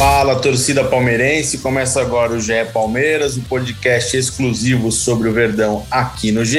Fala, torcida palmeirense. Começa agora o GE Palmeiras, o podcast exclusivo sobre o Verdão aqui no GE.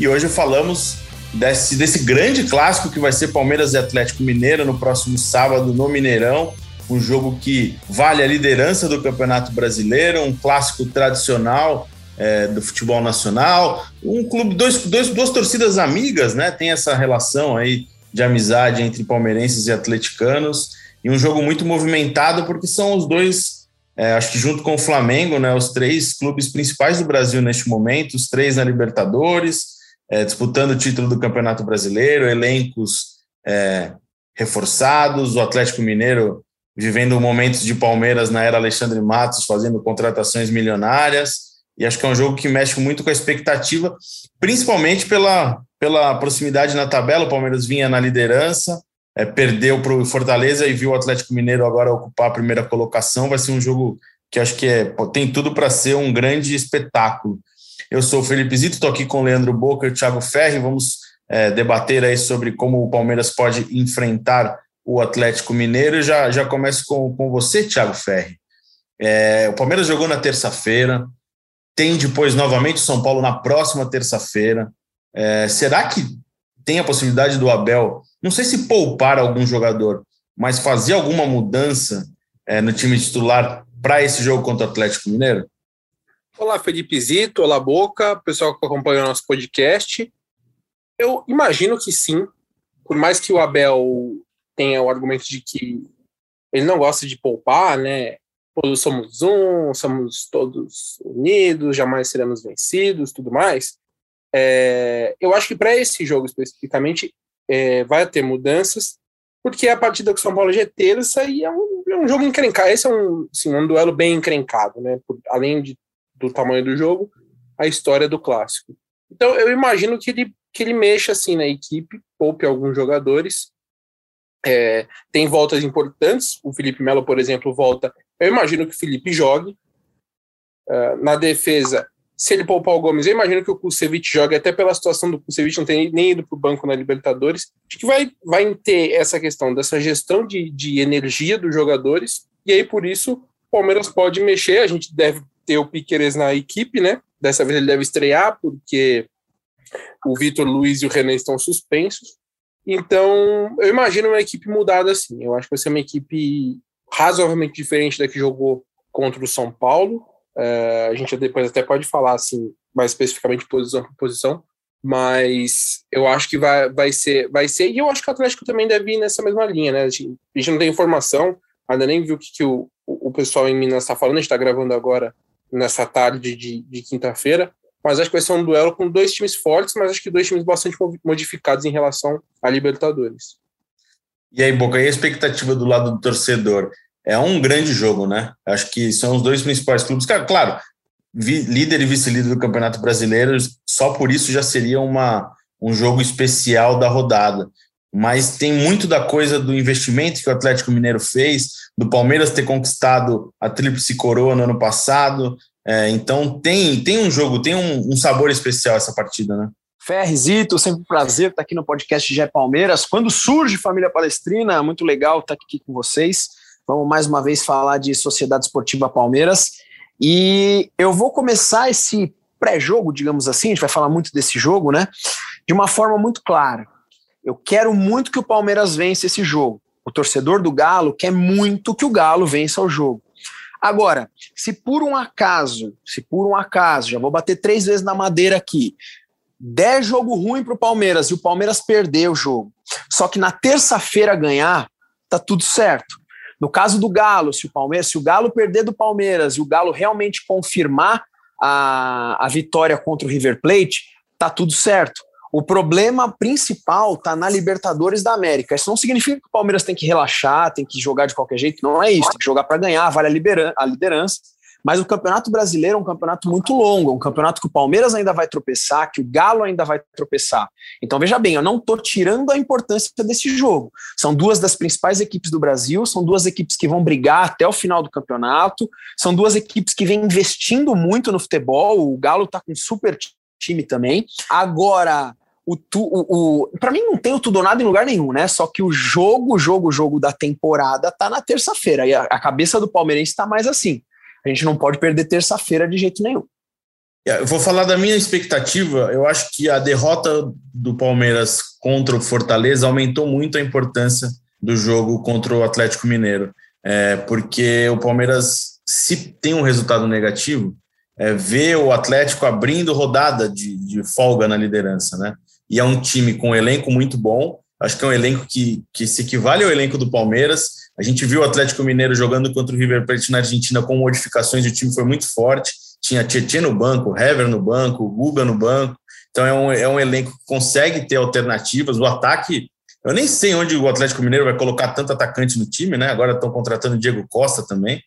E hoje falamos desse, desse grande clássico que vai ser Palmeiras e Atlético Mineiro no próximo sábado no Mineirão. Um jogo que vale a liderança do Campeonato Brasileiro, um clássico tradicional é, do futebol nacional. Um clube, dois, dois, duas torcidas amigas, né? Tem essa relação aí de amizade entre palmeirenses e atleticanos. E um jogo muito movimentado, porque são os dois, é, acho que junto com o Flamengo, né? Os três clubes principais do Brasil neste momento, os três na Libertadores é, disputando o título do Campeonato Brasileiro, elencos é, reforçados, o Atlético Mineiro vivendo momentos de Palmeiras na era Alexandre Matos, fazendo contratações milionárias, e acho que é um jogo que mexe muito com a expectativa, principalmente pela, pela proximidade na tabela, o Palmeiras vinha na liderança, é, perdeu para o Fortaleza e viu o Atlético Mineiro agora ocupar a primeira colocação, vai ser um jogo que acho que é, tem tudo para ser um grande espetáculo. Eu sou o Felipe Zito, estou aqui com o Leandro Boca e o Thiago Ferri. Vamos é, debater aí sobre como o Palmeiras pode enfrentar o Atlético Mineiro. Já, já começo com, com você, Thiago Ferri. É, o Palmeiras jogou na terça-feira, tem depois novamente o São Paulo na próxima terça-feira. É, será que tem a possibilidade do Abel, não sei se poupar algum jogador, mas fazer alguma mudança é, no time titular para esse jogo contra o Atlético Mineiro? Olá, Felipe Zito, olá, Boca, pessoal que acompanha o nosso podcast. Eu imagino que sim, por mais que o Abel tenha o argumento de que ele não gosta de poupar, né? Todos somos um, somos todos unidos, jamais seremos vencidos, tudo mais. É, eu acho que para esse jogo especificamente é, vai ter mudanças, porque a partida com São Paulo é terça e é um, é um jogo encrencado. Esse é um, assim, um duelo bem encrencado, né? Por, além de do tamanho do jogo, a história do clássico. Então eu imagino que ele, que ele mexa assim na equipe, poupe alguns jogadores. É, tem voltas importantes, o Felipe Melo, por exemplo, volta. Eu imagino que o Felipe jogue. Uh, na defesa, se ele poupar o Gomes, eu imagino que o Kusevich jogue, até pela situação do Kusevich não ter nem ido para o banco na Libertadores. Acho que vai, vai ter essa questão dessa gestão de, de energia dos jogadores, e aí por isso o Palmeiras pode mexer. A gente deve ter o Piqueires na equipe, né? Dessa vez ele deve estrear, porque o Vitor Luiz e o René estão suspensos. Então, eu imagino uma equipe mudada assim. Eu acho que vai ser uma equipe razoavelmente diferente da que jogou contra o São Paulo. É, a gente depois até pode falar assim, mais especificamente posição por posição, mas eu acho que vai, vai, ser, vai ser. E eu acho que o Atlético também deve ir nessa mesma linha, né? A gente, a gente não tem informação, ainda nem viu o que, que o, o pessoal em Minas está falando, a gente está gravando agora nessa tarde de, de quinta-feira. Mas acho que vai ser um duelo com dois times fortes, mas acho que dois times bastante modificados em relação a Libertadores. E aí, Boca, e a expectativa do lado do torcedor? É um grande jogo, né? Acho que são os dois principais clubes. Claro, líder e vice-líder do Campeonato Brasileiro, só por isso já seria uma, um jogo especial da rodada. Mas tem muito da coisa do investimento que o Atlético Mineiro fez, do Palmeiras ter conquistado a Tríplice Coroa no ano passado. É, então tem, tem um jogo, tem um, um, sabor especial essa partida, né? Ferrizito, sempre um prazer estar aqui no podcast Gé Palmeiras. Quando surge Família Palestrina, muito legal estar aqui com vocês. Vamos mais uma vez falar de Sociedade Esportiva Palmeiras. E eu vou começar esse pré-jogo, digamos assim, a gente vai falar muito desse jogo, né? De uma forma muito clara. Eu quero muito que o Palmeiras vença esse jogo. O torcedor do Galo quer muito que o Galo vença o jogo. Agora, se por um acaso, se por um acaso, já vou bater três vezes na madeira aqui, der jogo ruim para o Palmeiras e o Palmeiras perder o jogo, só que na terça-feira ganhar, tá tudo certo. No caso do Galo, se o Palmeiras, se o Galo perder do Palmeiras e o Galo realmente confirmar a, a vitória contra o River Plate, tá tudo certo. O problema principal está na Libertadores da América. Isso não significa que o Palmeiras tem que relaxar, tem que jogar de qualquer jeito, não é isso. Tem que jogar para ganhar, vale a, a liderança. Mas o Campeonato Brasileiro é um campeonato muito longo, é um campeonato que o Palmeiras ainda vai tropeçar, que o Galo ainda vai tropeçar. Então, veja bem, eu não estou tirando a importância desse jogo. São duas das principais equipes do Brasil, são duas equipes que vão brigar até o final do campeonato, são duas equipes que vêm investindo muito no futebol. O Galo está com um super time também. Agora, o, o, o para mim não tem o tudo ou nada em lugar nenhum, né? Só que o jogo, jogo, jogo da temporada tá na terça-feira e a, a, cabeça do palmeirense tá mais assim. A gente não pode perder terça-feira de jeito nenhum. É, eu vou falar da minha expectativa. Eu acho que a derrota do Palmeiras contra o Fortaleza aumentou muito a importância do jogo contra o Atlético Mineiro, é, porque o Palmeiras, se tem um resultado negativo, é, vê o Atlético abrindo rodada de, de folga na liderança, né? e é um time com um elenco muito bom. Acho que é um elenco que, que se equivale ao elenco do Palmeiras. A gente viu o Atlético Mineiro jogando contra o River Plate na Argentina com modificações, o time foi muito forte. Tinha Tietchan no banco, Hever no banco, Guga no banco. Então é um, é um elenco que consegue ter alternativas. O ataque, eu nem sei onde o Atlético Mineiro vai colocar tanto atacante no time, né? Agora estão contratando o Diego Costa também.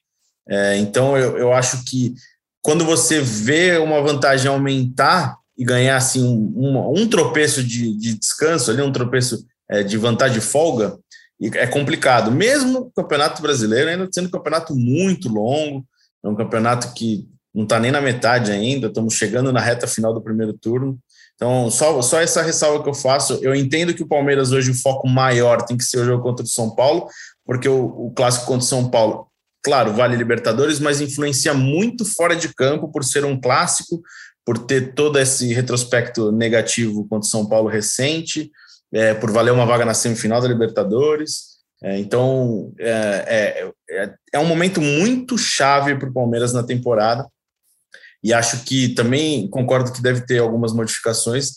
É, então eu, eu acho que quando você vê uma vantagem aumentar, e ganhar assim um, um, tropeço de, de, descanso ali, um tropeço é, de vantagem de folga, é complicado. Mesmo o Campeonato Brasileiro ainda sendo um campeonato muito longo, é um campeonato que não está nem na metade ainda, estamos chegando na reta final do primeiro turno. Então, só, só essa ressalva que eu faço. Eu entendo que o Palmeiras hoje o foco maior tem que ser o jogo contra o São Paulo, porque o, o clássico contra o São Paulo, claro, vale Libertadores, mas influencia muito fora de campo por ser um clássico, por ter todo esse retrospecto negativo contra o São Paulo recente, é, por valer uma vaga na semifinal da Libertadores. É, então, é, é, é, é um momento muito chave para o Palmeiras na temporada. E acho que também concordo que deve ter algumas modificações,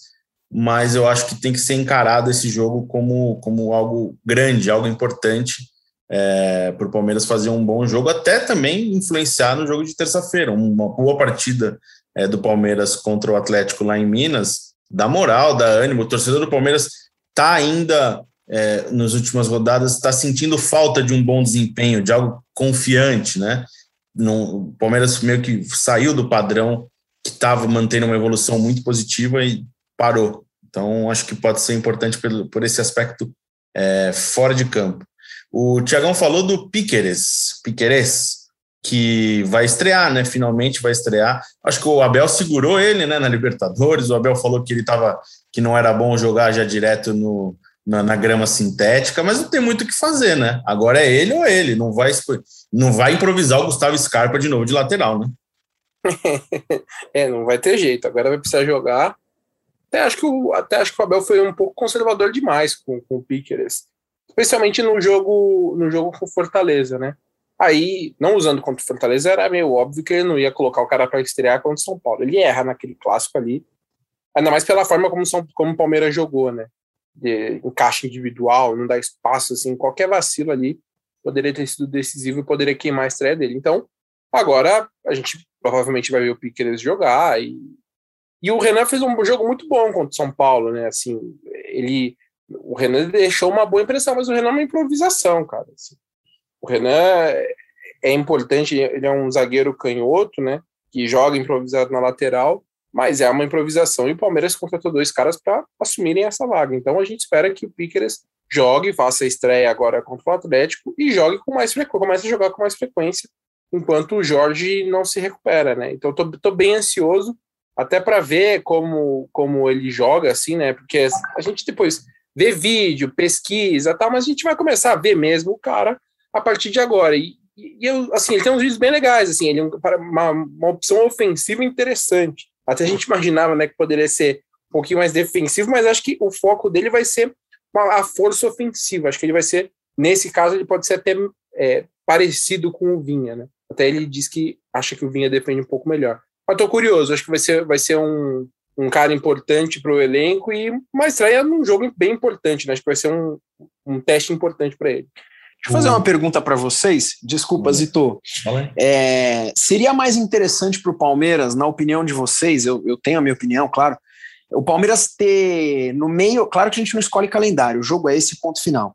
mas eu acho que tem que ser encarado esse jogo como, como algo grande, algo importante é, para o Palmeiras fazer um bom jogo, até também influenciar no jogo de terça-feira. Uma boa partida do Palmeiras contra o Atlético lá em Minas, dá moral, dá ânimo. O torcedor do Palmeiras está ainda, é, nas últimas rodadas, está sentindo falta de um bom desempenho, de algo confiante, né? No, o Palmeiras meio que saiu do padrão que estava mantendo uma evolução muito positiva e parou. Então, acho que pode ser importante por, por esse aspecto é, fora de campo. O Tiagão falou do Piqueres, Piqueres, que vai estrear, né? Finalmente vai estrear. Acho que o Abel segurou ele, né? Na Libertadores. O Abel falou que ele tava, que não era bom jogar já direto no, na, na, grama sintética, mas não tem muito o que fazer, né? Agora é ele ou ele. Não vai, não vai improvisar o Gustavo Scarpa de novo de lateral, né? é, não vai ter jeito. Agora vai precisar jogar. Até acho que o, até acho que o Abel foi um pouco conservador demais com, com o Piqueres, especialmente no jogo no jogo com Fortaleza, né? Aí, não usando contra o Fortaleza, era meio óbvio que ele não ia colocar o cara para estrear contra o São Paulo. Ele erra naquele clássico ali, ainda mais pela forma como, São, como o Palmeiras jogou, né? De encaixe individual, não dá espaço, assim, qualquer vacilo ali poderia ter sido decisivo e poderia queimar a estreia dele. Então, agora a gente provavelmente vai ver o Piqueires jogar e, e o Renan fez um jogo muito bom contra o São Paulo, né? Assim, ele o Renan deixou uma boa impressão, mas o Renan é uma improvisação, cara. Assim. O Renan é importante, ele é um zagueiro canhoto, né? Que joga improvisado na lateral, mas é uma improvisação. E o Palmeiras contratou dois caras para assumirem essa vaga. Então a gente espera que o Piqueres jogue, faça a estreia agora contra o Atlético e jogue com mais frequência, comece a jogar com mais frequência, enquanto o Jorge não se recupera, né? Então tô, tô bem ansioso até para ver como, como ele joga, assim, né? Porque a gente depois vê vídeo, pesquisa, tal, mas a gente vai começar a ver mesmo o cara a partir de agora. E, e eu, assim, ele tem uns vídeos bem legais, assim, ele é uma, uma opção ofensiva interessante. Até a gente imaginava, né, que poderia ser um pouquinho mais defensivo, mas acho que o foco dele vai ser uma, a força ofensiva. Acho que ele vai ser, nesse caso, ele pode ser até é, parecido com o Vinha, né? Até ele diz que acha que o Vinha defende um pouco melhor. Mas tô curioso, acho que vai ser, vai ser um, um cara importante para o elenco e uma estreia num jogo bem importante, né? Acho que vai ser um, um teste importante para ele. Deixa eu fazer uma pergunta para vocês. Desculpa, Zito. É, seria mais interessante para o Palmeiras, na opinião de vocês, eu, eu tenho a minha opinião, claro, o Palmeiras ter no meio, claro que a gente não escolhe calendário, o jogo é esse ponto final.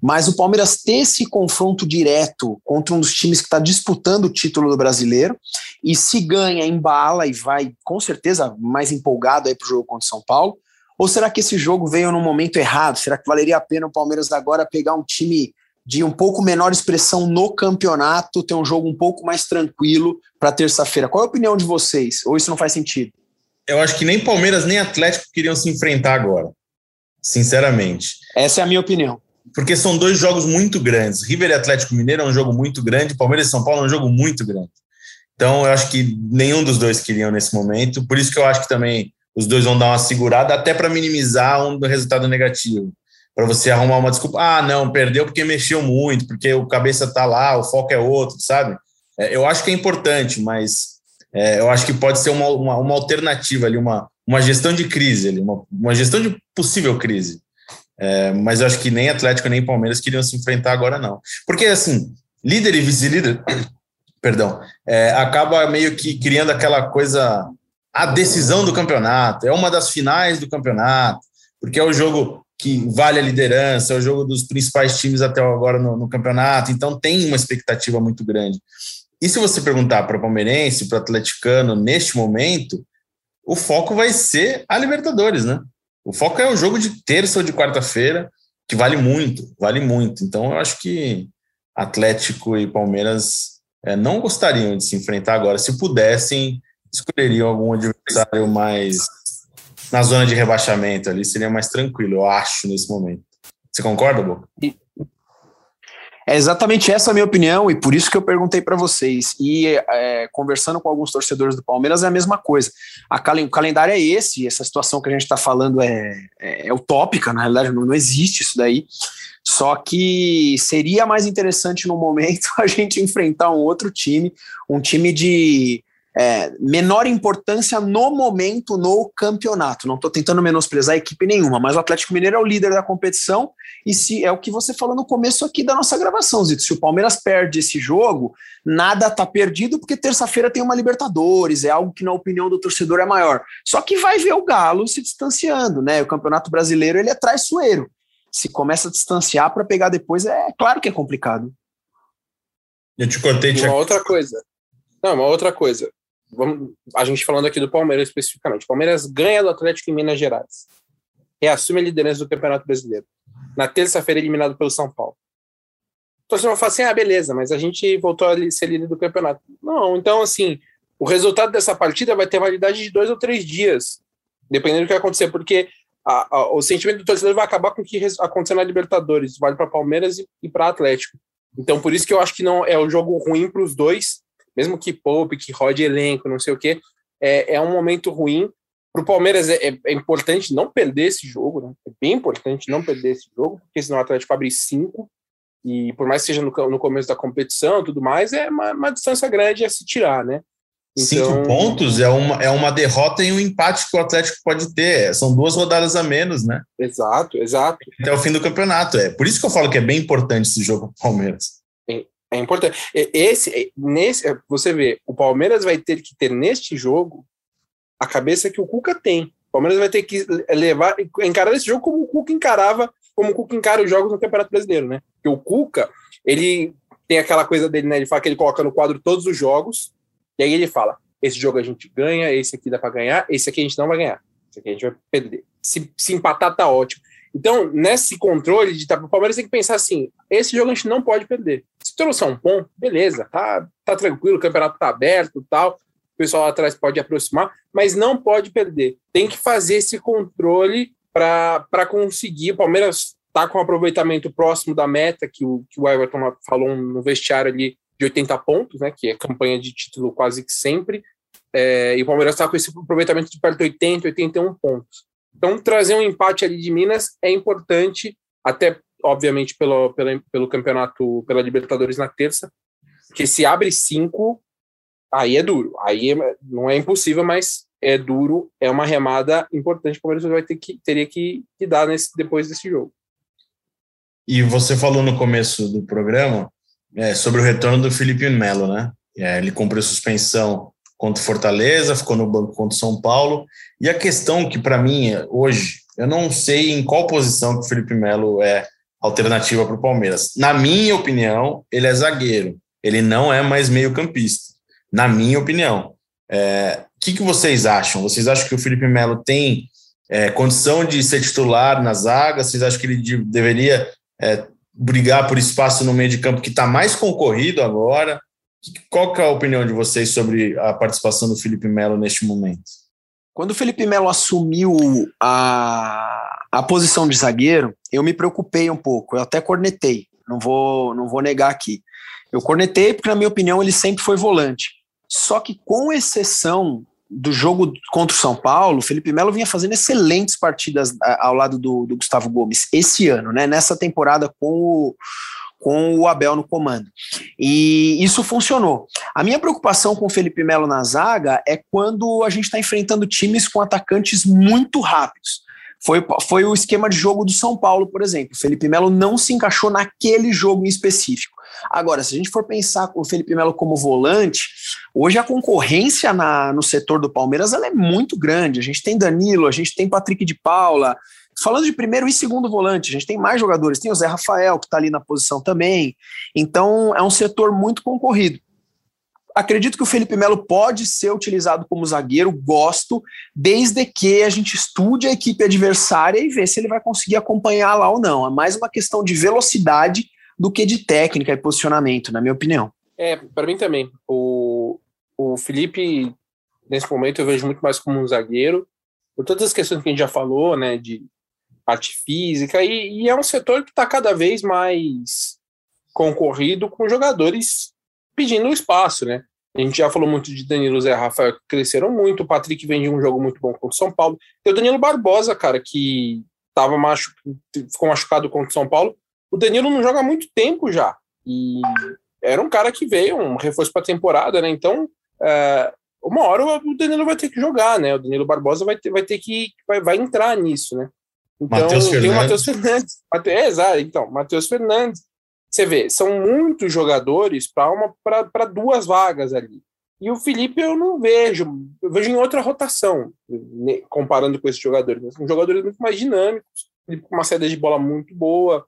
Mas o Palmeiras ter esse confronto direto contra um dos times que está disputando o título do brasileiro e se ganha, embala e vai com certeza mais empolgado aí para o jogo contra o São Paulo. Ou será que esse jogo veio no momento errado? Será que valeria a pena o Palmeiras agora pegar um time de um pouco menor expressão no campeonato, ter um jogo um pouco mais tranquilo para terça-feira? Qual é a opinião de vocês? Ou isso não faz sentido? eu acho que nem Palmeiras nem Atlético queriam se enfrentar agora. Sinceramente. Essa é a minha opinião. Porque são dois jogos muito grandes. River e Atlético Mineiro é um jogo muito grande, Palmeiras e São Paulo é um jogo muito grande. Então, eu acho que nenhum dos dois queriam nesse momento. Por isso que eu acho que também os dois vão dar uma segurada, até para minimizar um resultado negativo. Para você arrumar uma desculpa. Ah, não, perdeu porque mexeu muito, porque o cabeça tá lá, o foco é outro, sabe? É, eu acho que é importante, mas é, eu acho que pode ser uma, uma, uma, alternativa ali, uma, uma gestão de crise ali, uma, uma gestão de possível crise. É, mas eu acho que nem Atlético nem Palmeiras queriam se enfrentar agora, não. Porque, assim, líder e vice-líder, perdão, é, acaba meio que criando aquela coisa, a decisão do campeonato, é uma das finais do campeonato, porque é o jogo que vale a liderança, é o jogo dos principais times até agora no, no campeonato, então tem uma expectativa muito grande. E se você perguntar para o palmeirense, para o atleticano, neste momento, o foco vai ser a Libertadores, né? O foco é o jogo de terça ou de quarta-feira, que vale muito, vale muito. Então, eu acho que Atlético e Palmeiras é, não gostariam de se enfrentar agora. Se pudessem, escolheriam algum adversário mais na zona de rebaixamento ali, seria mais tranquilo, eu acho, nesse momento. Você concorda, Boca? É exatamente essa a minha opinião e por isso que eu perguntei para vocês. E é, conversando com alguns torcedores do Palmeiras é a mesma coisa. A o calendário é esse, essa situação que a gente está falando é, é, é, utópica, na realidade não, não existe isso daí. Só que seria mais interessante no momento a gente enfrentar um outro time, um time de é, menor importância no momento no campeonato. Não estou tentando menosprezar a equipe nenhuma, mas o Atlético Mineiro é o líder da competição e se é o que você falou no começo aqui da nossa gravação, Zito. Se o Palmeiras perde esse jogo, nada está perdido porque terça-feira tem uma Libertadores, é algo que na opinião do torcedor é maior. Só que vai ver o Galo se distanciando, né? O Campeonato Brasileiro ele é traiçoeiro. Se começa a distanciar para pegar depois, é claro que é complicado. Eu te cortei, Uma outra coisa. Não, uma outra coisa vamos, a gente falando aqui do Palmeiras especificamente. O Palmeiras ganha do Atlético em Minas Gerais. Reassume a liderança do Campeonato Brasileiro. Na terça-feira, eliminado pelo São Paulo. Você vai falar assim: ah, beleza, mas a gente voltou a ser líder do campeonato. Não, então, assim, o resultado dessa partida vai ter validade de dois ou três dias, dependendo do que acontecer, porque a, a, o sentimento do torcedor vai acabar com o que aconteceu na Libertadores, vale para Palmeiras e, e para Atlético. Então, por isso que eu acho que não é um jogo ruim para os dois, mesmo que poupe, que rode elenco, não sei o quê, é, é um momento ruim. Para o Palmeiras é, é, é, importante não perder esse jogo, né? é bem importante não perder esse jogo, porque senão o Atlético abre cinco, e por mais que seja no, no começo da competição tudo mais, é uma, uma, distância grande a se tirar, né? Então... Cinco pontos é uma, é uma derrota e um empate que o Atlético pode ter. São duas rodadas a menos, né? Exato, exato. Até o fim do campeonato. É por isso que eu falo que é bem importante esse jogo para o Palmeiras. É importante. Esse, nesse, você vê, o Palmeiras vai ter que ter neste jogo a cabeça que o Cuca tem. O Palmeiras vai ter que levar, encarar esse jogo como o Cuca encarava, como o Cuca encara os jogos no Campeonato Brasileiro, né? Porque o Cuca, ele tem aquela coisa dele, né? Ele fala que ele coloca no quadro todos os jogos, e aí ele fala: esse jogo a gente ganha, esse aqui dá para ganhar, esse aqui a gente não vai ganhar, esse aqui a gente vai perder. Se, se empatar, tá ótimo. Então, nesse controle de o Palmeiras tem que pensar assim: esse jogo a gente não pode perder. Se trouxer um ponto, beleza, tá, tá tranquilo, o campeonato tá aberto tal, o pessoal lá atrás pode aproximar, mas não pode perder. Tem que fazer esse controle para conseguir. O Palmeiras tá com um aproveitamento próximo da meta que o, que o Everton falou no vestiário ali de 80 pontos, né? Que é campanha de título quase que sempre. É, e o Palmeiras está com esse aproveitamento de perto de 80, 81 pontos. Então, trazer um empate ali de Minas é importante, até, obviamente, pelo, pelo, pelo campeonato, pela Libertadores na terça, que se abre cinco, aí é duro. Aí é, não é impossível, mas é duro, é uma remada importante que o Palmeiras vai ter que, teria que, que dar nesse, depois desse jogo. E você falou no começo do programa é, sobre o retorno do Felipe Melo, né? É, ele cumpriu suspensão contra Fortaleza, ficou no banco contra São Paulo. E a questão que, para mim, hoje, eu não sei em qual posição que o Felipe Melo é alternativa para o Palmeiras. Na minha opinião, ele é zagueiro. Ele não é mais meio-campista. Na minha opinião. É, o que, que vocês acham? Vocês acham que o Felipe Melo tem é, condição de ser titular na zaga? Vocês acham que ele de, deveria é, brigar por espaço no meio de campo que está mais concorrido agora? Qual é a opinião de vocês sobre a participação do Felipe Melo neste momento? Quando o Felipe Melo assumiu a, a posição de zagueiro, eu me preocupei um pouco, eu até cornetei, não vou, não vou negar aqui. Eu cornetei porque, na minha opinião, ele sempre foi volante. Só que, com exceção do jogo contra o São Paulo, o Felipe Melo vinha fazendo excelentes partidas ao lado do, do Gustavo Gomes esse ano, né? Nessa temporada com o, com o Abel no comando. E isso funcionou. A minha preocupação com o Felipe Melo na zaga é quando a gente está enfrentando times com atacantes muito rápidos. Foi, foi o esquema de jogo do São Paulo, por exemplo. O Felipe Melo não se encaixou naquele jogo em específico. Agora, se a gente for pensar o Felipe Melo como volante, hoje a concorrência na, no setor do Palmeiras ela é muito grande. A gente tem Danilo, a gente tem Patrick de Paula. Falando de primeiro e segundo volante, a gente tem mais jogadores. Tem o Zé Rafael, que está ali na posição também. Então, é um setor muito concorrido. Acredito que o Felipe Melo pode ser utilizado como zagueiro, gosto, desde que a gente estude a equipe adversária e ver se ele vai conseguir acompanhar lá ou não. É mais uma questão de velocidade do que de técnica e posicionamento, na minha opinião. É, para mim também. O, o Felipe, nesse momento, eu vejo muito mais como um zagueiro, por todas as questões que a gente já falou, né, de parte física, e, e é um setor que está cada vez mais concorrido com jogadores pedindo espaço, né? A gente já falou muito de Danilo Zé Rafael, que cresceram muito, o Patrick vem de um jogo muito bom contra o São Paulo. Tem o Danilo Barbosa, cara, que tava machu... ficou machucado contra o São Paulo, o Danilo não joga há muito tempo já. E era um cara que veio, um reforço para a temporada, né? Então, é, uma hora o Danilo vai ter que jogar, né? O Danilo Barbosa vai ter, vai ter que. Vai, vai entrar nisso, né? Então, tem o Matheus Fernandes. Mate, é, exato, então, Matheus Fernandes. Você vê, são muitos jogadores para duas vagas ali. E o Felipe eu não vejo, eu vejo em outra rotação, comparando com esses jogadores. São jogadores muito mais dinâmicos, com uma saída de bola muito boa,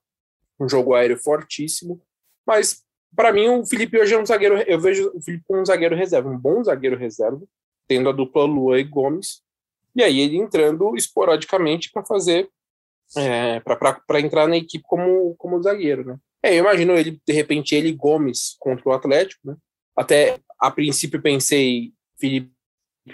um jogo aéreo fortíssimo. Mas, para mim, o Felipe hoje é um zagueiro. Eu vejo o Felipe como um zagueiro reserva, um bom zagueiro reserva, tendo a dupla Lua e Gomes. E aí ele entrando esporadicamente para fazer. É, para entrar na equipe como, como zagueiro, né? É, eu imagino ele, de repente, ele Gomes contra o Atlético, né? Até a princípio pensei Felipe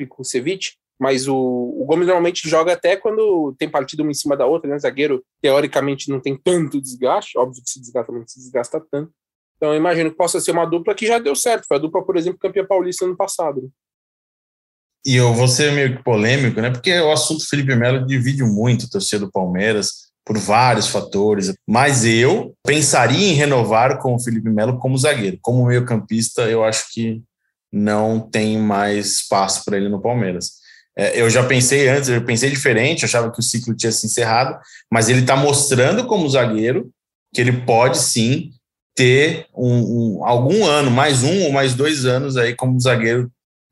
Kusevich, mas o, o, Gomes normalmente joga até quando tem partido uma em cima da outra, né? Zagueiro, teoricamente, não tem tanto desgaste, óbvio que se desgasta, não se desgasta tanto. Então, eu imagino que possa ser uma dupla que já deu certo. Foi a dupla, por exemplo, campeã paulista ano passado. E eu vou ser meio que polêmico, né? Porque o assunto Felipe Melo divide muito a torcida do Palmeiras por vários fatores. Mas eu pensaria em renovar com o Felipe Melo como zagueiro. Como meio-campista, eu acho que não tem mais espaço para ele no Palmeiras. É, eu já pensei antes, eu pensei diferente, achava que o ciclo tinha se encerrado, mas ele está mostrando como zagueiro que ele pode sim ter um, um, algum ano, mais um ou mais dois anos aí como zagueiro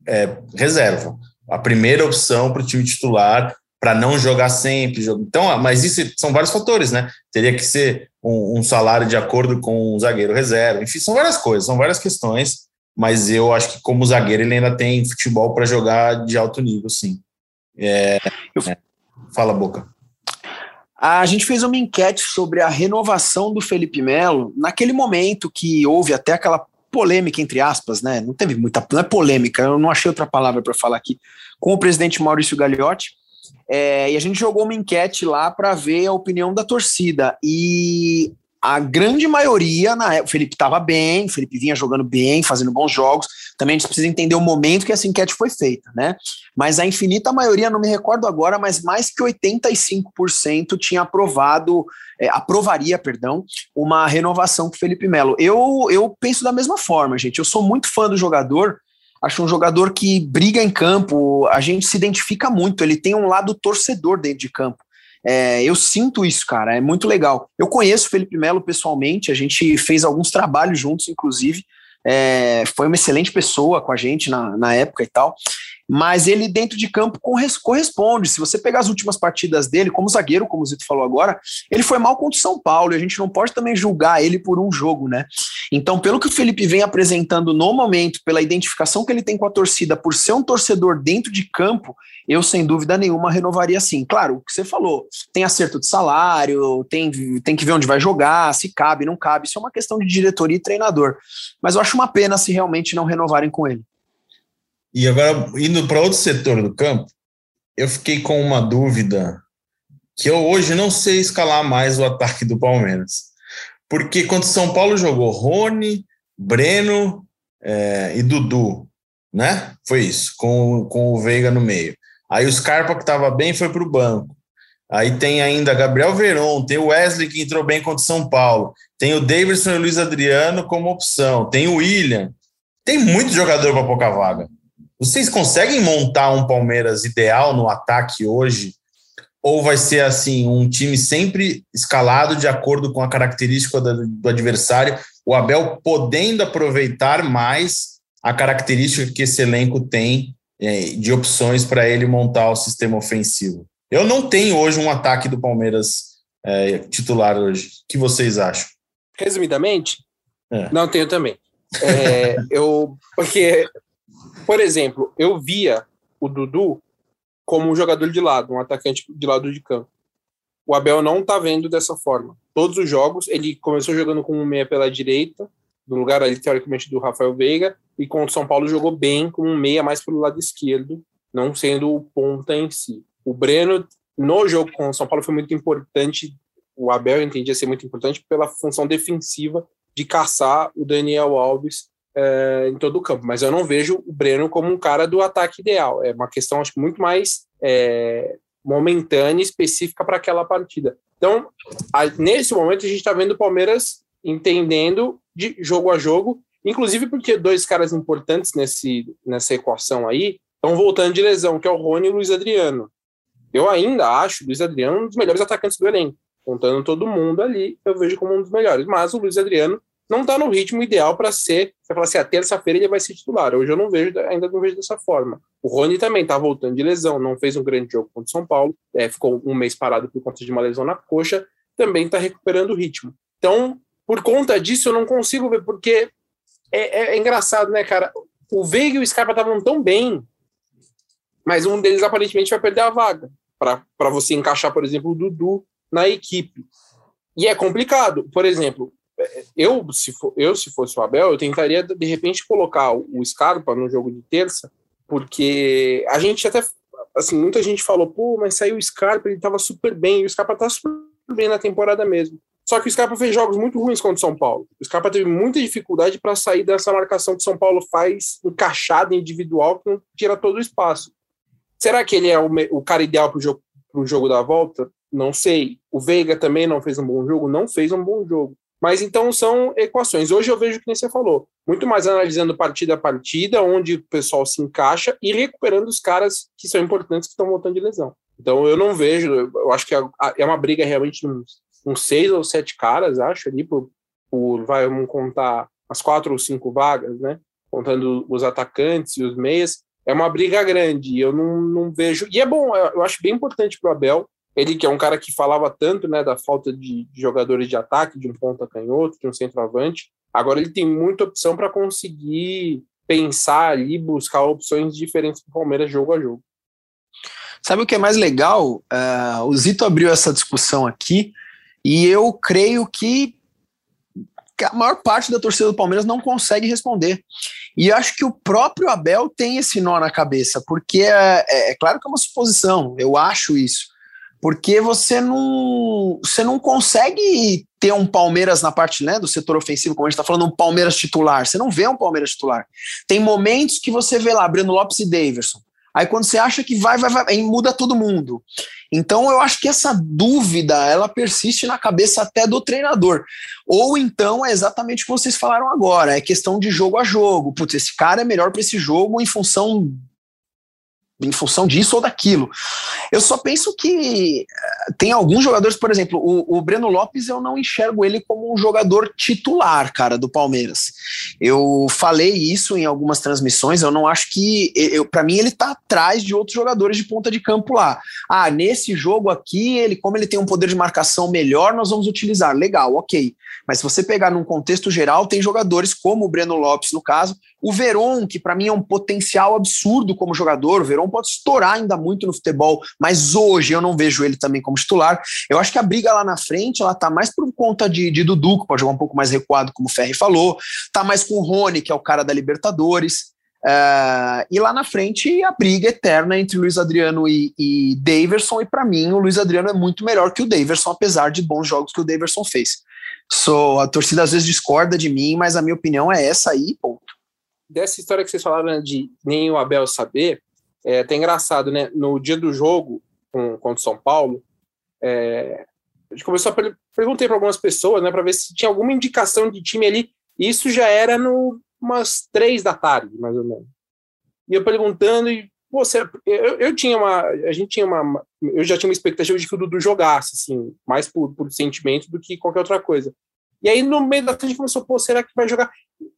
é, reserva. A primeira opção para o time titular, para não jogar sempre. Então, mas isso são vários fatores, né? Teria que ser um, um salário de acordo com o zagueiro reserva. Enfim, são várias coisas, são várias questões mas eu acho que como zagueiro ele ainda tem futebol para jogar de alto nível, sim. É, é. Fala, Boca. A gente fez uma enquete sobre a renovação do Felipe Melo naquele momento que houve até aquela polêmica, entre aspas, né? Não teve muita não é polêmica, eu não achei outra palavra para falar aqui, com o presidente Maurício Gagliotti. É, e a gente jogou uma enquete lá para ver a opinião da torcida. E a grande maioria, na época, o Felipe estava bem, o Felipe vinha jogando bem, fazendo bons jogos. Também a gente precisa entender o momento que essa enquete foi feita, né? Mas a infinita maioria, não me recordo agora, mas mais que 85% tinha aprovado, é, aprovaria, perdão, uma renovação com o Felipe Melo. Eu, eu penso da mesma forma, gente. Eu sou muito fã do jogador. Acho um jogador que briga em campo, a gente se identifica muito, ele tem um lado torcedor dentro de campo. É, eu sinto isso, cara, é muito legal. Eu conheço o Felipe Melo pessoalmente, a gente fez alguns trabalhos juntos, inclusive. é, foi uma excelente pessoa com a gente na, na época e tal mas ele dentro de campo corresponde. Se você pegar as últimas partidas dele, como zagueiro, como o Zito falou agora, ele foi mal contra o São Paulo, e a gente não pode também julgar ele por um jogo, né? Então, pelo que o Felipe vem apresentando no momento, pela identificação que ele tem com a torcida, por ser um torcedor dentro de campo, eu sem dúvida nenhuma renovaria sim. Claro, o que você falou, tem acerto de salário, tem, tem que ver onde vai jogar, se cabe, não cabe, isso é uma questão de diretoria e treinador. Mas eu acho uma pena se realmente não renovarem com ele. E agora, indo para outro setor do campo, eu fiquei com uma dúvida que eu hoje não sei escalar mais o ataque do Palmeiras. Porque quando São Paulo jogou Rony, Breno é, e Dudu, né? Foi isso, com, com o Veiga no meio. Aí o Scarpa, que estava bem, foi para o banco. Aí tem ainda Gabriel Veron, tem o Wesley, que entrou bem contra São Paulo. Tem o Davidson e o Luiz Adriano como opção. Tem o William. Tem muito jogador para pouca vaga. Vocês conseguem montar um Palmeiras ideal no ataque hoje? Ou vai ser assim, um time sempre escalado de acordo com a característica do, do adversário, o Abel podendo aproveitar mais a característica que esse elenco tem é, de opções para ele montar o sistema ofensivo? Eu não tenho hoje um ataque do Palmeiras é, titular hoje. O que vocês acham? Resumidamente, é. não tenho também. É, eu porque por exemplo, eu via o Dudu como um jogador de lado, um atacante de lado de campo. O Abel não tá vendo dessa forma. Todos os jogos, ele começou jogando com um meia pela direita, no lugar ali, teoricamente, do Rafael Veiga, e contra o São Paulo jogou bem com um meia mais pelo lado esquerdo, não sendo o ponta em si. O Breno, no jogo com o São Paulo, foi muito importante, o Abel entendia ser muito importante pela função defensiva de caçar o Daniel Alves é, em todo o campo. Mas eu não vejo o Breno como um cara do ataque ideal. É uma questão, acho que, muito mais é, momentânea, específica para aquela partida. Então, a, nesse momento, a gente está vendo o Palmeiras entendendo de jogo a jogo, inclusive porque dois caras importantes nesse, nessa equação aí estão voltando de lesão, que é o Rony e o Luiz Adriano. Eu ainda acho o Luiz Adriano um dos melhores atacantes do elenco. Contando todo mundo ali, eu vejo como um dos melhores. Mas o Luiz Adriano não está no ritmo ideal para ser. Você fala assim, a terça-feira ele vai ser titular. Hoje eu não vejo, ainda não vejo dessa forma. O Rony também está voltando de lesão, não fez um grande jogo contra o São Paulo, é, ficou um mês parado por conta de uma lesão na coxa, também está recuperando o ritmo. Então, por conta disso, eu não consigo ver, porque é, é, é engraçado, né, cara? O Veiga e o Scarpa estavam tão bem, mas um deles aparentemente vai perder a vaga para você encaixar, por exemplo, o Dudu na equipe. E é complicado. Por exemplo, eu se, for, eu, se fosse o Abel, eu tentaria, de repente, colocar o Scarpa no jogo de terça, porque a gente até, assim, muita gente falou, pô, mas saiu o Scarpa, ele tava super bem, e o Scarpa tá super bem na temporada mesmo. Só que o Scarpa fez jogos muito ruins contra o São Paulo. O Scarpa teve muita dificuldade para sair dessa marcação que o São Paulo faz encaixada, individual, que tira todo o espaço. Será que ele é o, o cara ideal para o jogo, jogo da volta? Não sei. O Veiga também não fez um bom jogo? Não fez um bom jogo. Mas então são equações. Hoje eu vejo que nem você falou, muito mais analisando partida a partida, onde o pessoal se encaixa e recuperando os caras que são importantes que estão voltando de lesão. Então eu não vejo, eu acho que é uma briga realmente uns, uns seis ou sete caras, acho, ali, por, por vai, vamos contar as quatro ou cinco vagas, né? Contando os atacantes e os meias. É uma briga grande, eu não, não vejo. E é bom, eu acho bem importante para o Abel ele que é um cara que falava tanto né, da falta de, jogadores de ataque, de um ponta canhoto, de um centroavante. Agora ele tem muita opção para conseguir pensar ali, buscar opções diferentes para o Palmeiras jogo a jogo. Sabe o que é mais legal? Uh, o Zito abriu essa discussão aqui e eu creio que a maior parte da torcida do Palmeiras não consegue responder. E acho que o próprio Abel tem esse nó na cabeça, porque é, é, é claro que é uma suposição, eu acho isso porque você não, você não consegue ter um Palmeiras na parte né, do setor ofensivo, como a gente está falando, um Palmeiras titular. Você não vê um Palmeiras titular. Tem momentos que você vê lá Breno Lopes e Daverson. Aí quando você acha que vai, vai, vai, aí muda todo mundo. Então eu acho que essa dúvida ela persiste na cabeça até do treinador. Ou então é exatamente o que vocês falaram agora, é questão de jogo a jogo. Putz, esse cara é melhor para esse jogo em função em função disso ou daquilo. Eu só penso que eh, tem alguns jogadores, por exemplo, o, o, Breno Lopes, eu não enxergo ele como um jogador titular, cara, do Palmeiras. Eu falei isso em algumas transmissões, eu não acho que. para mim, ele tá atrás de outros jogadores de ponta de campo lá. Ah, nesse jogo aqui, ele, como ele tem um poder de marcação melhor, nós vamos utilizar. Legal, ok. Mas se você pegar num contexto geral, tem jogadores como o Breno Lopes, no caso, o Veron, que para mim é um potencial absurdo como jogador, o Veron pode estourar ainda muito no futebol, mas hoje eu não vejo ele também como titular. Eu acho que a briga lá na frente, ela tá mais por conta de, de Dudu, que pode jogar um pouco mais recuado, como o Ferri falou, tá mais com o Rony, que é o cara da Libertadores. Uh, e lá na frente a briga eterna entre Luiz Adriano e, e Daverson, e para mim o Luiz Adriano é muito melhor que o Daverson, apesar de bons jogos que o Daverson fez. So, a torcida às vezes discorda de mim, mas a minha opinião é essa aí, ponto. Dessa história que vocês falaram né, de nem o Abel saber, é até engraçado, né? No dia do jogo com, contra o São Paulo, é, a gente começou a per perguntei para algumas pessoas, né, para ver se tinha alguma indicação de time ali. Isso já era no umas três da tarde, mais ou menos. E eu perguntando e você, eu, eu tinha uma, a gente tinha uma, eu já tinha uma expectativa de que o Dudu jogasse, assim, mais por, por sentimento do que qualquer outra coisa. E aí no meio da tarde começou, pô, será que vai jogar?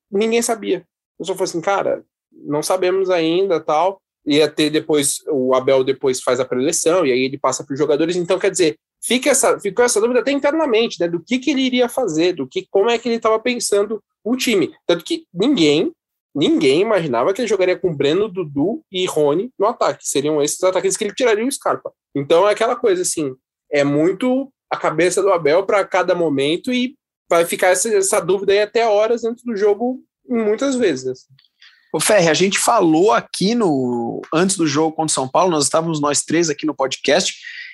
Ninguém sabia. Eu só falei assim, cara, não sabemos ainda, tal. Ia ter depois, o Abel depois faz a preleção, e aí ele passa para os jogadores. Então, quer dizer, fica essa, ficou essa dúvida até internamente, né, do que, que ele iria fazer, do que, como é que ele estava pensando o time. Tanto que ninguém ninguém imaginava que ele jogaria com Breno, Dudu e Rony no ataque. Seriam esses ataques que ele tiraria o Scarpa. Então é aquela coisa assim, é muito a cabeça do Abel para cada momento e vai ficar essa, essa, dúvida aí até horas dentro do jogo muitas vezes. O Ferre, a gente falou aqui no antes do jogo contra o São Paulo, nós estávamos nós três aqui no podcast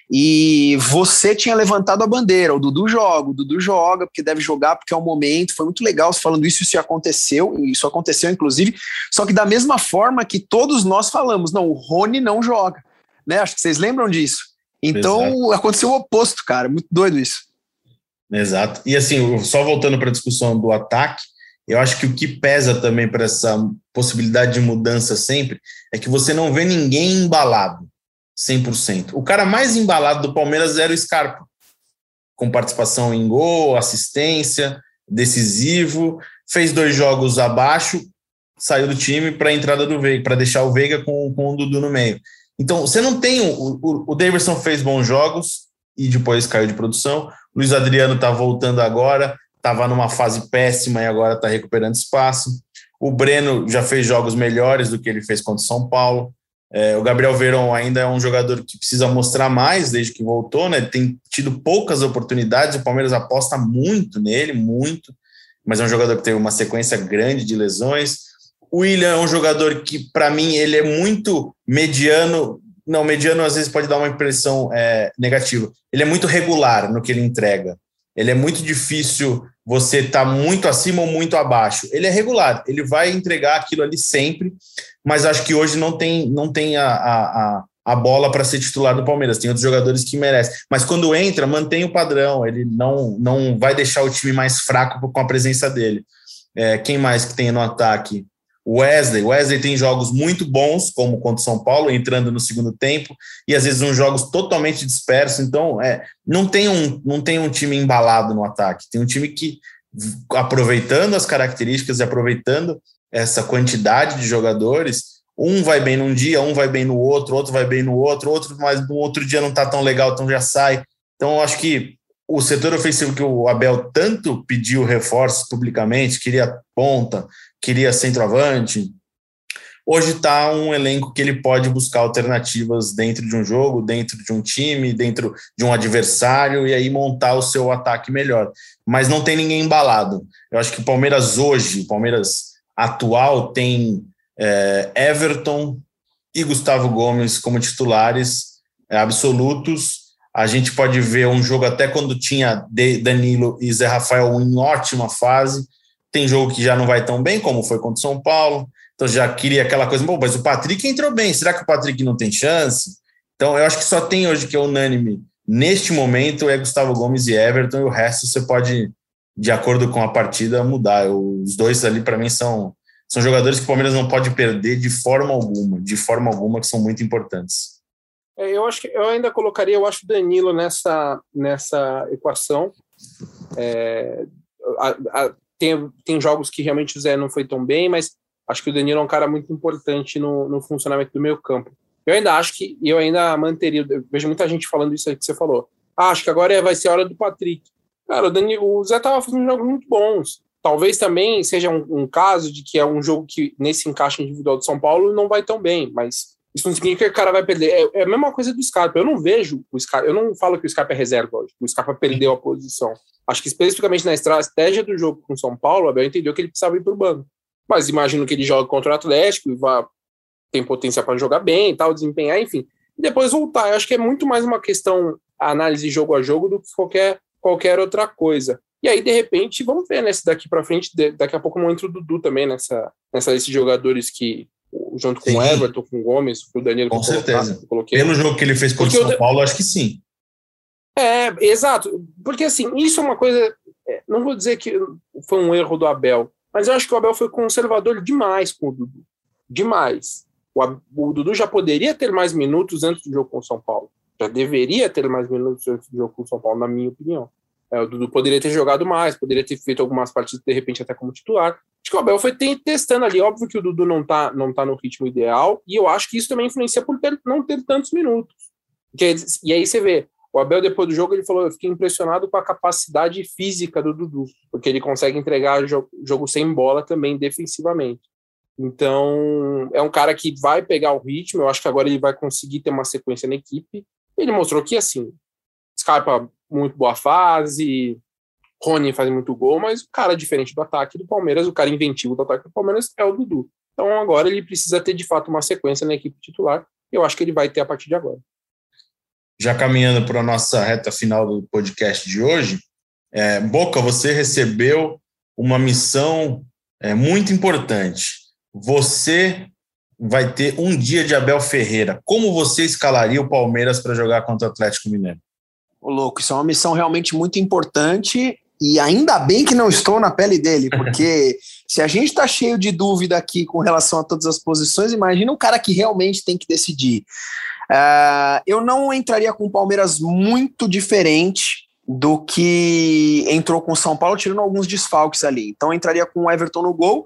e você tinha levantado a bandeira, o Dudu joga, o Dudu joga, porque deve jogar, porque é o momento. Foi muito legal você falando isso, isso aconteceu, isso aconteceu, inclusive. Só que da mesma forma que todos nós falamos, não, o Rony não joga. Né? Acho que vocês lembram disso. Então Exato. aconteceu o oposto, cara. Muito doido isso. Exato. E assim, só voltando para a discussão do ataque, eu acho que o que pesa também para essa possibilidade de mudança sempre é que você não vê ninguém embalado. 100%. O cara mais embalado do Palmeiras era o Scarpa, com participação em gol, assistência, decisivo, fez dois jogos abaixo, saiu do time para a entrada do Veiga, para deixar o Veiga com, com o Dudu no meio. Então, você não tem. O, o, o Davidson fez bons jogos e depois caiu de produção. Luiz Adriano está voltando agora, estava numa fase péssima e agora está recuperando espaço. O Breno já fez jogos melhores do que ele fez contra o São Paulo. É, o Gabriel Verón ainda é um jogador que precisa mostrar mais desde que voltou, né? Tem tido poucas oportunidades, o Palmeiras aposta muito nele, muito, mas é um jogador que teve uma sequência grande de lesões. O William é um jogador que, para mim, ele é muito mediano. Não, mediano às vezes pode dar uma impressão é, negativa. Ele é muito regular no que ele entrega. Ele é muito difícil você estar tá muito acima ou muito abaixo. Ele é regular, ele vai entregar aquilo ali sempre, mas acho que hoje não tem, não tem a, a, a bola para ser titular do Palmeiras. Tem outros jogadores que merecem. Mas quando entra, mantém o padrão. Ele não, não vai deixar o time mais fraco com a presença dele. É, quem mais que tem no ataque? Wesley. Wesley tem jogos muito bons, como contra o São Paulo, entrando no segundo tempo, e às vezes uns jogos totalmente dispersos. Então, é, não, tem um, não tem um time embalado no ataque. Tem um time que, aproveitando as características e aproveitando essa quantidade de jogadores, um vai bem num dia, um vai bem no outro, outro vai bem no outro, outro, mas no outro dia não está tão legal, então já sai. Então, eu acho que o setor ofensivo que o Abel tanto pediu reforços publicamente, queria ponta, queria centroavante, hoje está um elenco que ele pode buscar alternativas dentro de um jogo, dentro de um time, dentro de um adversário e aí montar o seu ataque melhor. Mas não tem ninguém embalado. Eu acho que o Palmeiras hoje, o Palmeiras atual tem é, Everton e Gustavo Gomes como titulares é, absolutos. A gente pode ver um jogo até quando tinha Danilo e Zé Rafael em ótima fase. Tem jogo que já não vai tão bem, como foi contra o São Paulo. Então já queria aquela coisa, bom, mas o Patrick entrou bem. Será que o Patrick não tem chance? Então eu acho que só tem hoje que é unânime neste momento é Gustavo Gomes e Everton, e o resto você pode de acordo com a partida, mudar. Os dois ali, para mim, são, são jogadores que o Palmeiras não pode perder de forma alguma, de forma alguma, que são muito importantes. É, eu acho que eu ainda colocaria, eu acho Danilo nessa, nessa equação. É, a, a, tem, tem jogos que realmente o Zé não foi tão bem, mas acho que o Danilo é um cara muito importante no, no funcionamento do meio campo. Eu ainda acho que eu ainda manteria. Eu vejo muita gente falando isso aí que você falou. Ah, acho que agora vai ser a hora do Patrick. Cara, o, Danilo, o Zé tava fazendo jogos muito bons. Talvez também seja um, um, caso de que é um jogo que, nesse encaixe individual do São Paulo, não vai tão bem, mas isso não significa que o cara vai perder. É, é a mesma coisa do Scarpa. Eu não vejo o Scarpa, eu não falo que o Scarpa é reserva hoje. O Scarpa perdeu a posição. Acho que especificamente na estratégia do jogo com São Paulo, o Abel entendeu que ele precisava ir para o banco. Mas imagino que ele joga contra o Atlético e vá, tem potência para jogar bem e tal, desempenhar, enfim. E depois voltar. Eu acho que é muito mais uma questão análise jogo a jogo do que qualquer, qualquer outra coisa. E aí, de repente, vamos ver, né? Se daqui para frente, daqui a pouco não entra o Dudu também nessa, nessa lista de jogadores que, junto com o Everton, com o Gomes, com o Danilo. Com certeza. Coloquei. Pelo jogo que ele fez contra o São Paulo, acho que sim. É, exato. Porque, assim, isso é uma coisa. É, não vou dizer que foi um erro do Abel, mas eu acho que o Abel foi conservador demais com o Dudu. Demais. O, o Dudu já poderia ter mais minutos antes do jogo com o São Paulo. Já deveria ter mais minutos antes do jogo com o São Paulo, na minha opinião. É, o Dudu poderia ter jogado mais, poderia ter feito algumas partidas, de repente, até como titular. Acho que o Abel foi testando ali. Óbvio que o Dudu não tá, não tá no ritmo ideal, e eu acho que isso também influencia por ter, não ter tantos minutos. Porque, e aí você vê, o Abel, depois do jogo, ele falou: Eu fiquei impressionado com a capacidade física do Dudu, porque ele consegue entregar jogo, jogo sem bola também defensivamente. Então, é um cara que vai pegar o ritmo. Eu acho que agora ele vai conseguir ter uma sequência na equipe. Ele mostrou que, assim, Scarpa muito boa fase, Rony faz muito gol, mas o cara diferente do ataque do Palmeiras, o cara inventivo do ataque do Palmeiras é o Dudu. Então agora ele precisa ter de fato uma sequência na equipe titular. E eu acho que ele vai ter a partir de agora. Já caminhando para a nossa reta final do podcast de hoje, é, Boca, você recebeu uma missão é, muito importante. Você vai ter um dia de Abel Ferreira. Como você escalaria o Palmeiras para jogar contra o Atlético Mineiro? Ô, louco, isso é uma missão realmente muito importante e ainda bem que não estou na pele dele, porque se a gente está cheio de dúvida aqui com relação a todas as posições, imagina um cara que realmente tem que decidir. Uh, eu não entraria com o Palmeiras muito diferente do que entrou com o São Paulo, tirando alguns desfalques ali. Então entraria com o Everton no gol,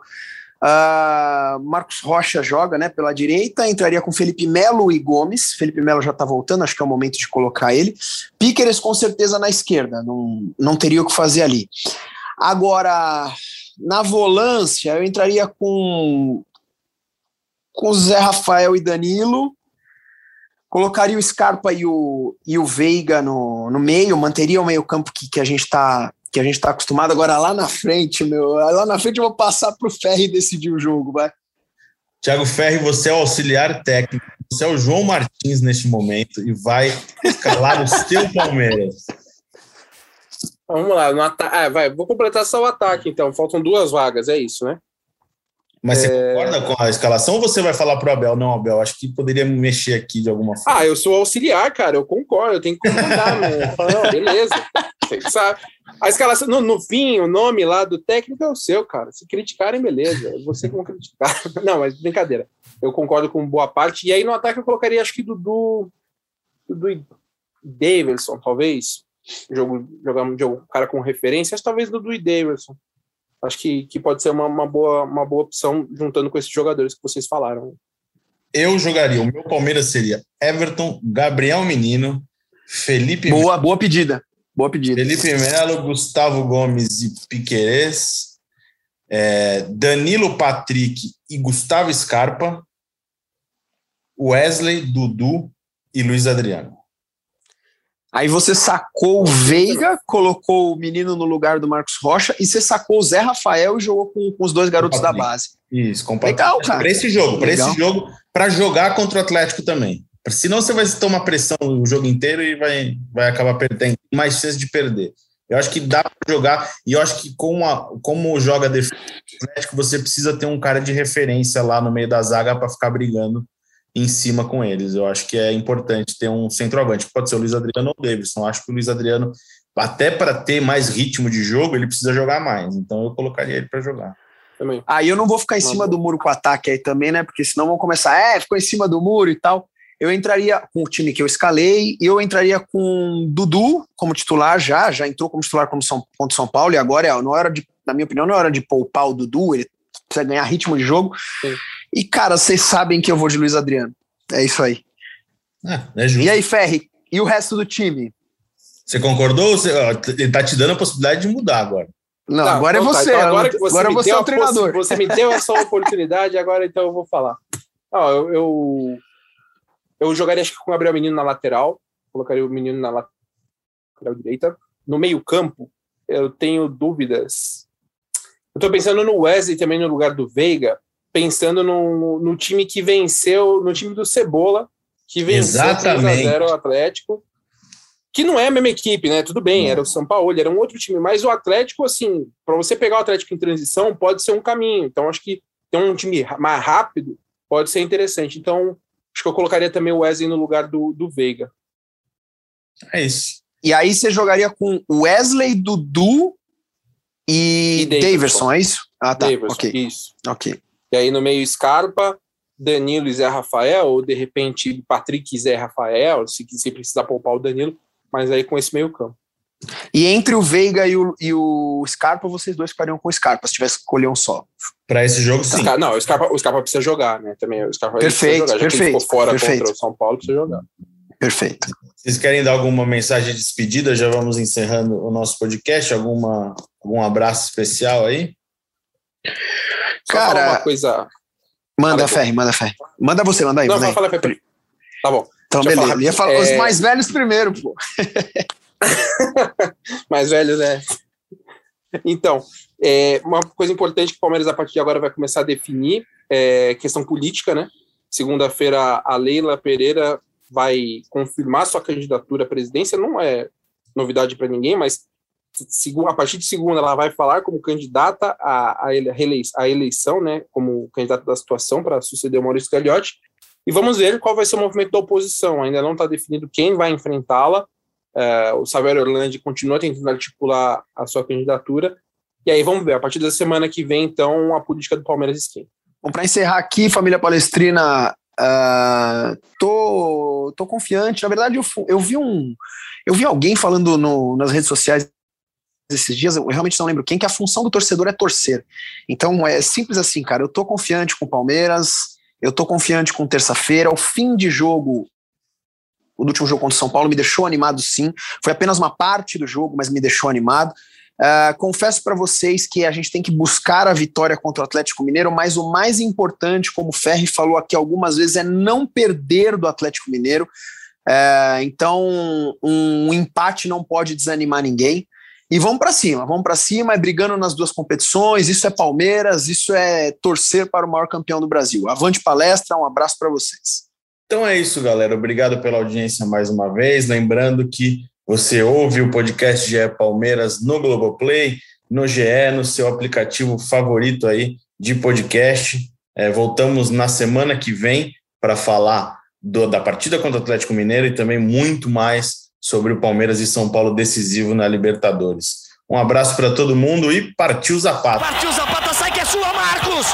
Uh, Marcos Rocha joga né, pela direita, entraria com Felipe Melo e Gomes. Felipe Melo já está voltando, acho que é o momento de colocar ele. Piqueres com certeza na esquerda, não, não teria o que fazer ali. Agora, na volância, eu entraria com, com Zé Rafael e Danilo. Colocaria o Scarpa e o, e o Veiga no, no meio, manteria o meio-campo que, que a gente está que a gente está acostumado. Agora lá na frente, meu, lá na frente eu vou passar para o Ferri decidir o jogo, vai. Tiago Ferri, você é o auxiliar técnico, você é o João Martins neste momento e vai escalar o seu Palmeiras. Vamos lá, no ah, vai, vou completar só o ataque, então. Faltam duas vagas, é isso, né? Mas você é... concorda com a escalação ou você vai falar para o Abel? Não, Abel, acho que poderia mexer aqui de alguma forma. Ah, eu sou auxiliar, cara, eu concordo, eu tenho que concordar. né? Não, beleza. Sabe? A escalação, no, no, fim, o nome lá do técnico é o seu, cara. Se criticarem, beleza. Você que vão criticar. Não, mas brincadeira. Eu concordo com boa parte. E aí no ataque eu colocaria, acho que Dudu. Dudu Davidson, talvez. Jogo, jogar um jogo, cara com referências, talvez Dudu e Davidson acho que, que pode ser uma, uma, boa, uma boa opção juntando com esses jogadores que vocês falaram. Eu jogaria, o meu Palmeiras seria Everton, Gabriel Menino, Felipe. Boa, boa pedida. Boa pedida. Felipe Melo, Gustavo Gomes e Piquerez, é, Danilo Patrick e Gustavo Scarpa, Wesley, Dudu e Luiz Adriano. Aí você sacou o Veiga, colocou o menino no lugar do Marcos Rocha e você sacou o Zé Rafael e jogou com, com os dois garotos da base. Isso, Legal, cara. Para esse jogo, para esse jogo, para jogar contra o Atlético também. Senão você vai tomar pressão o jogo inteiro e vai, vai acabar perdendo mais chance de perder. Eu acho que dá para jogar, e eu acho que com a, como joga defesa Atlético, você precisa ter um cara de referência lá no meio da zaga para ficar brigando em cima com eles. Eu acho que é importante ter um centroavante, pode ser o Luiz Adriano ou o Davidson. Eu acho que o Luiz Adriano, até para ter mais ritmo de jogo, ele precisa jogar mais. Então eu colocaria ele para jogar. Também. Aí eu não vou ficar em cima do muro com o ataque aí também, né? Porque senão vão começar, é, ficou em cima do muro e tal. Eu entraria com o time que eu escalei e eu entraria com Dudu como titular já, já entrou como titular como São, contra São Paulo e agora é, não é hora de, na minha opinião, não é hora de poupar o Dudu, ele precisa ganhar ritmo de jogo. Sim. E, cara, vocês sabem que eu vou de Luiz Adriano. É isso aí. É, é justo. E aí, Ferri, e o resto do time? Você concordou? Você, ó, ele tá te dando a possibilidade de mudar agora. Não, tá, agora é então tá, você. Então agora que você, agora você é o treinador. Você me deu essa oportunidade, agora então eu vou falar. Não, eu, eu, eu jogaria acho que com o Gabriel Menino na lateral, colocaria o Menino na lateral direita. No meio campo, eu tenho dúvidas. Eu tô pensando no Wesley também no lugar do Veiga, pensando no, no time que venceu, no time do Cebola, que venceu 3x0 o Atlético que não é a mesma equipe, né? Tudo bem, era o São Paulo, era um outro time, mas o Atlético, assim, para você pegar o Atlético em transição, pode ser um caminho. Então, acho que ter um time mais rápido pode ser interessante. Então, acho que eu colocaria também o Wesley no lugar do, do Veiga. É isso. E aí você jogaria com Wesley, Dudu e, e Davidson. Davidson, é isso? Ah, tá. Davidson, ok. Isso. Ok. E aí no meio Scarpa, Danilo e Zé Rafael, ou de repente Patrick e Zé Rafael, se, se precisar poupar o Danilo, mas aí com esse meio campo. E entre o Veiga e o, e o Scarpa, vocês dois ficariam com o Scarpa, se tivesse que escolher um só. Para esse jogo, sim. Scar não, o Scarpa, o Scarpa precisa jogar, né? Também o Scarpa perfeito, precisa jogar. Já perfeito, que ficou fora perfeito. contra o São Paulo, precisa jogar. Perfeito. Vocês querem dar alguma mensagem de despedida? Já vamos encerrando o nosso podcast. Alguma, algum abraço especial aí? Só Cara, uma coisa. Manda, Ferre, manda, Ferre. Manda você, manda aí. Não, manda aí. Tá bom. Então, beleza. Falar, ia falar é... os mais velhos primeiro, pô. mais velhos, né? Então, é, uma coisa importante que o Palmeiras, a partir de agora, vai começar a definir é questão política, né? Segunda-feira, a Leila Pereira vai confirmar sua candidatura à presidência. Não é novidade para ninguém, mas a partir de segunda ela vai falar como candidata à, à eleição, né? Como candidata da situação para suceder o Maurício Gagliotti. E vamos ver qual vai ser o movimento da oposição. Ainda não está definido quem vai enfrentá-la. É, o Savério Orlando continua tentando articular a sua candidatura. E aí vamos ver, a partir da semana que vem, então, a política do Palmeiras esquenta. Bom, para encerrar aqui, família palestrina, uh, tô, tô confiante. Na verdade, eu, eu vi um. Eu vi alguém falando no, nas redes sociais esses dias, eu realmente não lembro quem, que a função do torcedor é torcer. Então é simples assim, cara. Eu tô confiante com o Palmeiras, eu tô confiante com terça-feira. O fim de jogo o último jogo contra o São Paulo me deixou animado sim. Foi apenas uma parte do jogo, mas me deixou animado. Uh, confesso para vocês que a gente tem que buscar a vitória contra o Atlético Mineiro, mas o mais importante, como o Ferri falou aqui algumas vezes, é não perder do Atlético Mineiro. Uh, então, um empate não pode desanimar ninguém. E vamos para cima, vamos para cima, é brigando nas duas competições. Isso é Palmeiras, isso é torcer para o maior campeão do Brasil. Avante palestra, um abraço para vocês. Então é isso, galera. Obrigado pela audiência mais uma vez. Lembrando que você ouve o podcast GE Palmeiras no Globoplay, no GE, no seu aplicativo favorito aí de podcast. É, voltamos na semana que vem para falar do, da partida contra o Atlético Mineiro e também muito mais sobre o Palmeiras e São Paulo decisivo na Libertadores. Um abraço para todo mundo e partiu Zapata. Partiu Zapata, sai que é sua, Marcos!